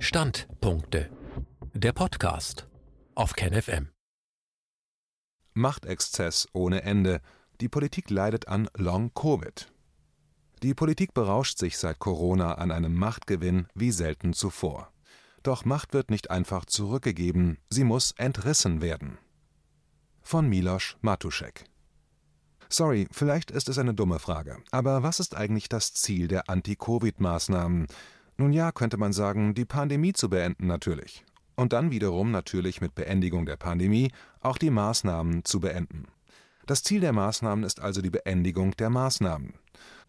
Standpunkte. Der Podcast auf KenFM. Machtexzess ohne Ende. Die Politik leidet an Long-Covid. Die Politik berauscht sich seit Corona an einem Machtgewinn wie selten zuvor. Doch Macht wird nicht einfach zurückgegeben, sie muss entrissen werden. Von Miloš Matuszek Sorry, vielleicht ist es eine dumme Frage, aber was ist eigentlich das Ziel der Anti-Covid-Maßnahmen? Nun ja, könnte man sagen, die Pandemie zu beenden natürlich. Und dann wiederum natürlich mit Beendigung der Pandemie auch die Maßnahmen zu beenden. Das Ziel der Maßnahmen ist also die Beendigung der Maßnahmen.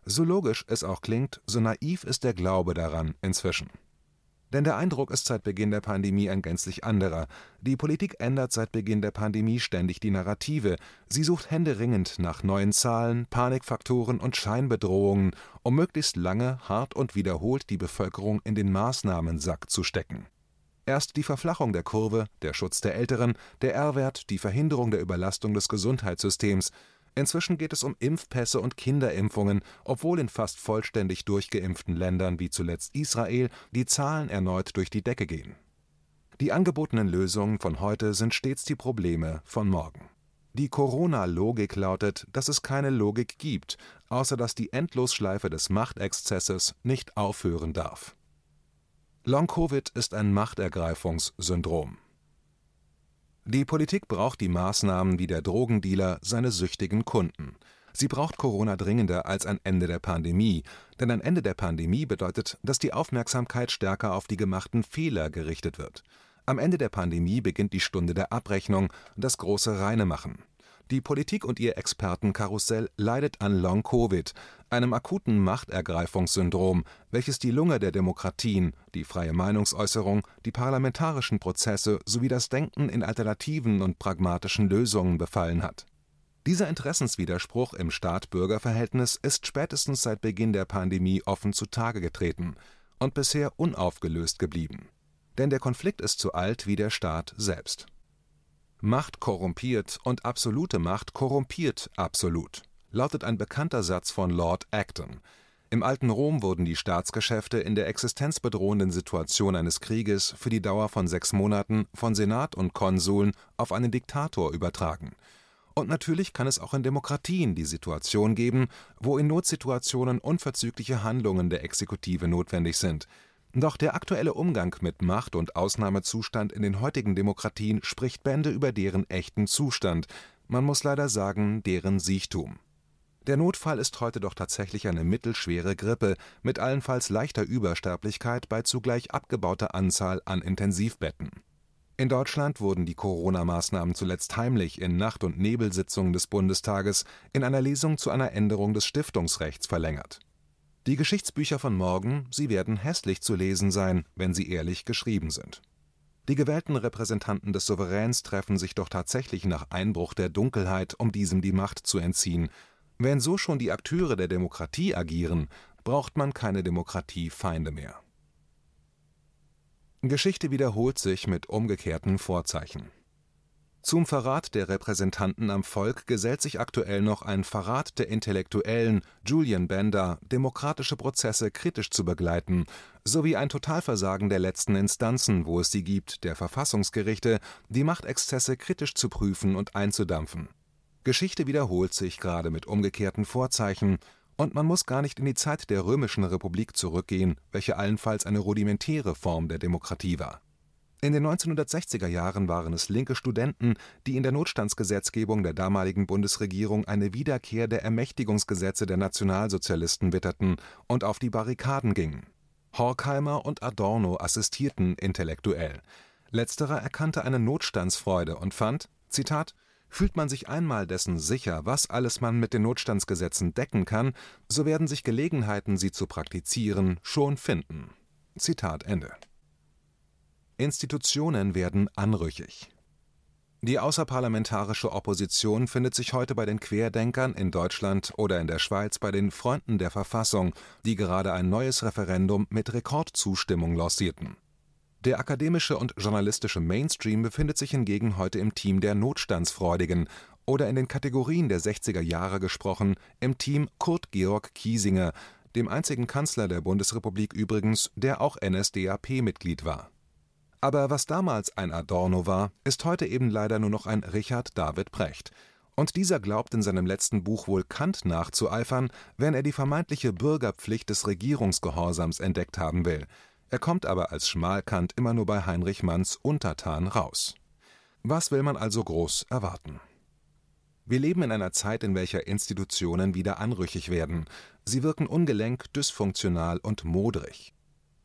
So logisch es auch klingt, so naiv ist der Glaube daran inzwischen. Denn der Eindruck ist seit Beginn der Pandemie ein gänzlich anderer. Die Politik ändert seit Beginn der Pandemie ständig die Narrative. Sie sucht händeringend nach neuen Zahlen, Panikfaktoren und Scheinbedrohungen, um möglichst lange, hart und wiederholt die Bevölkerung in den Maßnahmensack zu stecken. Erst die Verflachung der Kurve, der Schutz der Älteren, der R-Wert, die Verhinderung der Überlastung des Gesundheitssystems, Inzwischen geht es um Impfpässe und Kinderimpfungen, obwohl in fast vollständig durchgeimpften Ländern wie zuletzt Israel die Zahlen erneut durch die Decke gehen. Die angebotenen Lösungen von heute sind stets die Probleme von morgen. Die Corona-Logik lautet, dass es keine Logik gibt, außer dass die Endlosschleife des Machtexzesses nicht aufhören darf. Long-Covid ist ein Machtergreifungssyndrom. Die Politik braucht die Maßnahmen wie der Drogendealer seine süchtigen Kunden. Sie braucht Corona dringender als ein Ende der Pandemie, denn ein Ende der Pandemie bedeutet, dass die Aufmerksamkeit stärker auf die gemachten Fehler gerichtet wird. Am Ende der Pandemie beginnt die Stunde der Abrechnung, das große Reinemachen. Die Politik und ihr Expertenkarussell leidet an Long-Covid, einem akuten Machtergreifungssyndrom, welches die Lunge der Demokratien, die freie Meinungsäußerung, die parlamentarischen Prozesse sowie das Denken in alternativen und pragmatischen Lösungen befallen hat. Dieser Interessenswiderspruch im Staat-Bürger-Verhältnis ist spätestens seit Beginn der Pandemie offen zutage getreten und bisher unaufgelöst geblieben. Denn der Konflikt ist so alt wie der Staat selbst Macht korrumpiert und absolute Macht korrumpiert absolut, lautet ein bekannter Satz von Lord Acton. Im alten Rom wurden die Staatsgeschäfte in der existenzbedrohenden Situation eines Krieges für die Dauer von sechs Monaten von Senat und Konsuln auf einen Diktator übertragen. Und natürlich kann es auch in Demokratien die Situation geben, wo in Notsituationen unverzügliche Handlungen der Exekutive notwendig sind – doch der aktuelle Umgang mit Macht und Ausnahmezustand in den heutigen Demokratien spricht Bände über deren echten Zustand, man muss leider sagen, deren Siechtum. Der Notfall ist heute doch tatsächlich eine mittelschwere Grippe mit allenfalls leichter Übersterblichkeit bei zugleich abgebauter Anzahl an Intensivbetten. In Deutschland wurden die Corona-Maßnahmen zuletzt heimlich in Nacht- und Nebelsitzungen des Bundestages in einer Lesung zu einer Änderung des Stiftungsrechts verlängert die Geschichtsbücher von morgen, sie werden hässlich zu lesen sein, wenn sie ehrlich geschrieben sind. Die gewählten Repräsentanten des Souveräns treffen sich doch tatsächlich nach Einbruch der Dunkelheit, um diesem die Macht zu entziehen. Wenn so schon die Akteure der Demokratie agieren, braucht man keine Demokratiefeinde mehr. Geschichte wiederholt sich mit umgekehrten Vorzeichen zum Verrat der Repräsentanten am Volk gesellt sich aktuell noch ein Verrat der Intellektuellen, Julian Bender demokratische Prozesse kritisch zu begleiten, sowie ein Totalversagen der letzten Instanzen, wo es sie gibt, der Verfassungsgerichte, die Machtexzesse kritisch zu prüfen und einzudampfen. Geschichte wiederholt sich gerade mit umgekehrten Vorzeichen, und man muss gar nicht in die Zeit der römischen Republik zurückgehen, welche allenfalls eine rudimentäre Form der Demokratie war in den 1960er Jahren waren es linke Studenten, die in der Notstandsgesetzgebung der damaligen Bundesregierung eine Wiederkehr der Ermächtigungsgesetze der Nationalsozialisten witterten und auf die Barrikaden gingen. Horkheimer und Adorno assistierten intellektuell. Letzterer erkannte eine Notstandsfreude und fand: „ Zitat, Fühlt man sich einmal dessen sicher, was alles man mit den Notstandsgesetzen decken kann, so werden sich Gelegenheiten, sie zu praktizieren, schon finden. Zitat Ende Institutionen werden anrüchig. Die außerparlamentarische Opposition findet sich heute bei den Querdenkern in Deutschland oder in der Schweiz bei den Freunden der Verfassung, die gerade ein neues Referendum mit Rekordzustimmung lancierten. Der akademische und journalistische Mainstream befindet sich hingegen heute im Team der Notstandsfreudigen oder in den Kategorien der 60er Jahre gesprochen im Team Kurt Georg Kiesinger, dem einzigen Kanzler der Bundesrepublik übrigens, der auch NSDAP-Mitglied war. Aber was damals ein Adorno war, ist heute eben leider nur noch ein Richard David Precht. Und dieser glaubt in seinem letzten Buch wohl Kant nachzueifern, wenn er die vermeintliche Bürgerpflicht des Regierungsgehorsams entdeckt haben will. Er kommt aber als Schmalkant immer nur bei Heinrich Manns Untertan raus. Was will man also groß erwarten? Wir leben in einer Zeit, in welcher Institutionen wieder anrüchig werden. Sie wirken ungelenk, dysfunktional und modrig.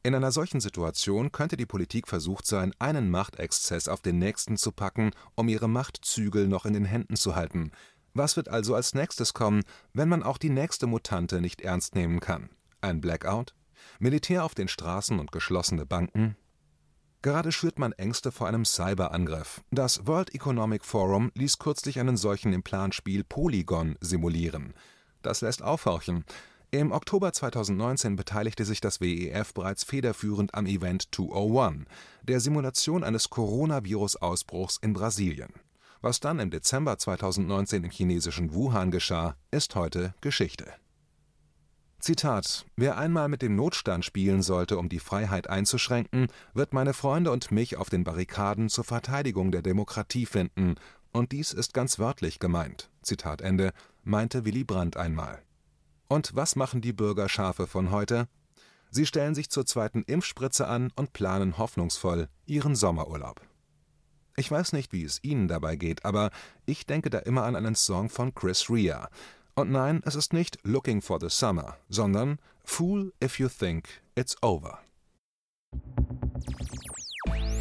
In einer solchen Situation könnte die Politik versucht sein, einen Machtexzess auf den nächsten zu packen, um ihre Machtzügel noch in den Händen zu halten. Was wird also als nächstes kommen, wenn man auch die nächste Mutante nicht ernst nehmen kann? Ein Blackout? Militär auf den Straßen und geschlossene Banken? Gerade schürt man Ängste vor einem Cyberangriff. Das World Economic Forum ließ kürzlich einen solchen im Planspiel Polygon simulieren. Das lässt aufhorchen. Im Oktober 2019 beteiligte sich das WEF bereits federführend am Event 201, der Simulation eines Coronavirus-Ausbruchs in Brasilien. Was dann im Dezember 2019 im chinesischen Wuhan geschah, ist heute Geschichte. Zitat: Wer einmal mit dem Notstand spielen sollte, um die Freiheit einzuschränken, wird meine Freunde und mich auf den Barrikaden zur Verteidigung der Demokratie finden, und dies ist ganz wörtlich gemeint. Zitat Ende, meinte Willy Brandt einmal und was machen die Bürgerschafe von heute? Sie stellen sich zur zweiten Impfspritze an und planen hoffnungsvoll ihren Sommerurlaub. Ich weiß nicht, wie es Ihnen dabei geht, aber ich denke da immer an einen Song von Chris Rea. Und nein, es ist nicht Looking for the Summer, sondern Fool if you think it's over.